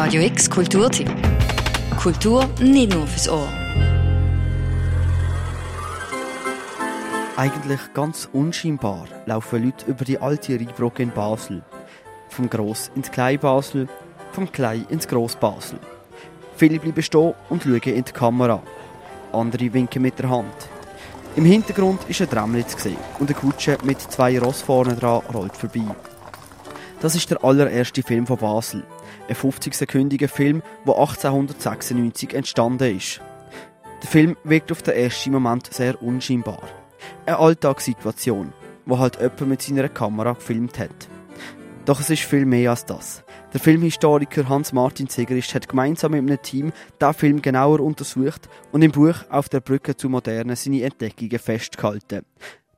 Radio X Kulturtipp. Kultur nicht nur fürs Ohr. Eigentlich ganz unscheinbar laufen Leute über die alte Rheinbrücke in Basel. Vom Gross ins Klein-Basel, vom Klein ins Gross-Basel. Viele bleiben stehen und schauen in die Kamera. Andere winken mit der Hand. Im Hintergrund ist ein sehen und eine Kutsche mit zwei Ross vorne dran rollt vorbei. Das ist der allererste Film von Basel. Ein 50-sekündiger Film, der 1896 entstanden ist. Der Film wirkt auf den ersten Moment sehr unscheinbar. Eine Alltagssituation, wo halt jemand mit seiner Kamera gefilmt hat. Doch es ist viel mehr als das. Der Filmhistoriker Hans-Martin Zegerist hat gemeinsam mit einem Team den Film genauer untersucht und im Buch Auf der Brücke zu Moderne seine Entdeckungen festgehalten.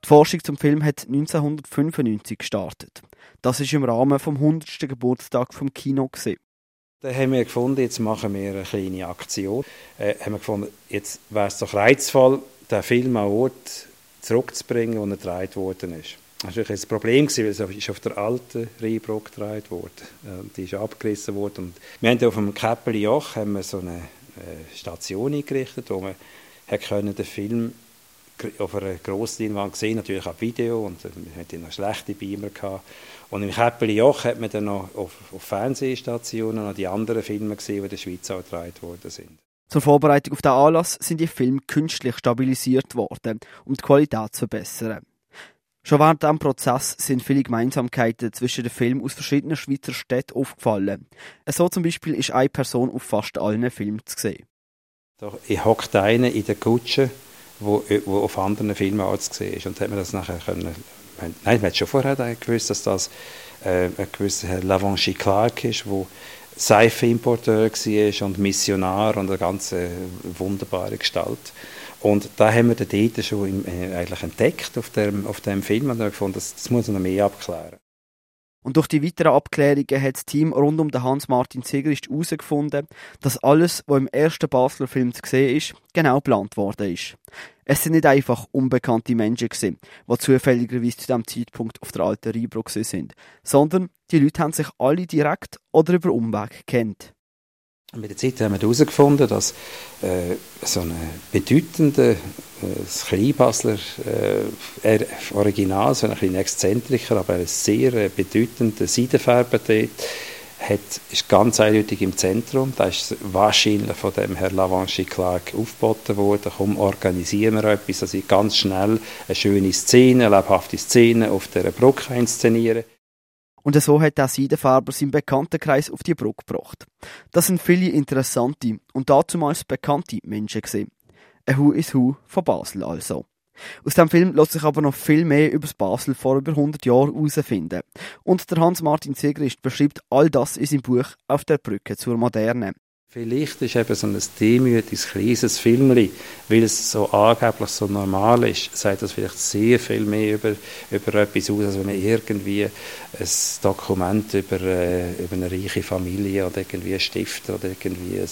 Die Forschung zum Film hat 1995 gestartet. Das ist im Rahmen vom 100. Geburtstag vom Kino gesehen. Da haben wir gefunden, jetzt machen wir eine kleine Aktion. Äh, haben wir gefunden, jetzt wäre es doch reizvoll, den Film an Ort zurückzubringen, wo er gedreht worden ist. Das war ein Problem, weil es auf der alten Rheinbrücke gedreht wurde. Die ist abgerissen worden. Und wir haben auf dem Käppeli Joch haben wir so eine äh, Station eingerichtet, wo man den Film auf einer Grossleinwand gesehen, natürlich auch Video und wir hatten noch schlechte Beamer gehabt. Und im Käppeli Joch hat man dann noch auf, auf Fernsehstationen noch die anderen Filme gesehen, die in der Schweiz auch gedreht worden sind. Zur Vorbereitung auf den Anlass sind die Filme künstlich stabilisiert worden, um die Qualität zu verbessern. Schon während diesem Prozess sind viele Gemeinsamkeiten zwischen den Filmen aus verschiedenen Schweizer Städten aufgefallen. So zum Beispiel ist eine Person auf fast allen Filmen zu sehen. ich hockte einen in der Kutsche, wo, wo auf anderen Filmen auch zu sehen ist. Und hat man das nachher können, nein, man hat schon vorher gewusst, dass das äh, ein gewisser Herr Lavanchi Clark ist, der Seifenimporteur war und Missionar und eine ganz äh, wunderbare Gestalt. Und da haben wir den dort schon im, äh, eigentlich entdeckt auf dem, auf dem Film und haben gefunden, das, das muss man noch mehr abklären. Und durch die weiteren Abklärungen hat das Team rund um den Hans-Martin Zegerist herausgefunden, dass alles, was im ersten Basler Film zu sehen ist, genau geplant worden ist. Es sind nicht einfach unbekannte Menschen gewesen, die zufälligerweise zu diesem Zeitpunkt auf der alten Rheinbrücke sind, sondern die Leute haben sich alle direkt oder über Umweg kennt. Mit der Zeit haben wir herausgefunden, dass äh, so ein bedeutender äh, Kleinbasler äh, Original, so ein bisschen exzentrischer, aber ein sehr äh, bedeutender Seidenfärber dort, hat, ist ganz eindeutig im Zentrum. Da ist wahrscheinlich von dem Herrn Lavanchi Clark aufgeboten worden. Komm, organisieren wir etwas, dass ich ganz schnell eine schöne Szene, eine lebhafte Szene auf dieser Brücke inszenieren. Und so hat der Seidenfarber seinen Bekanntenkreis auf die Brücke gebracht. Das sind viele interessante und dazumals bekannte Menschen gesehen. Ein Hu is Hu von Basel also. Aus dem Film lässt sich aber noch viel mehr über das Basel vor über 100 Jahren herausfinden. Und der Hans-Martin Segrist beschreibt all das in seinem Buch Auf der Brücke zur Moderne. Vielleicht ist eben so ein demütiges, kleines Filmchen, weil es so angeblich so normal ist, sagt das vielleicht sehr viel mehr über, über etwas aus, als wenn man irgendwie ein Dokument über, äh, über eine reiche Familie oder irgendwie ein Stift oder irgendwie ein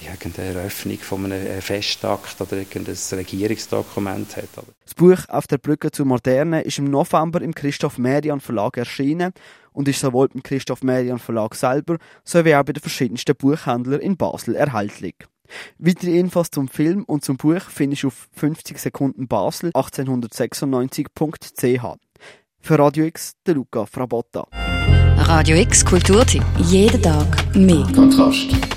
irgendeine Eröffnung von einem Festakt oder irgendein Regierungsdokument hat. Das Buch «Auf der Brücke zur Moderne» ist im November im Christoph Merian Verlag erschienen und ist sowohl im Christoph Merian Verlag selber sowie auch bei den verschiedensten Buchhändlern in Basel erhältlich. Weitere Infos zum Film und zum Buch findest du auf 50 Sekunden Basel 1896.ch. Für Radio X, der Luca Frabotta. Radio X Kulturtipp. Jeden Tag mehr. Kontrast.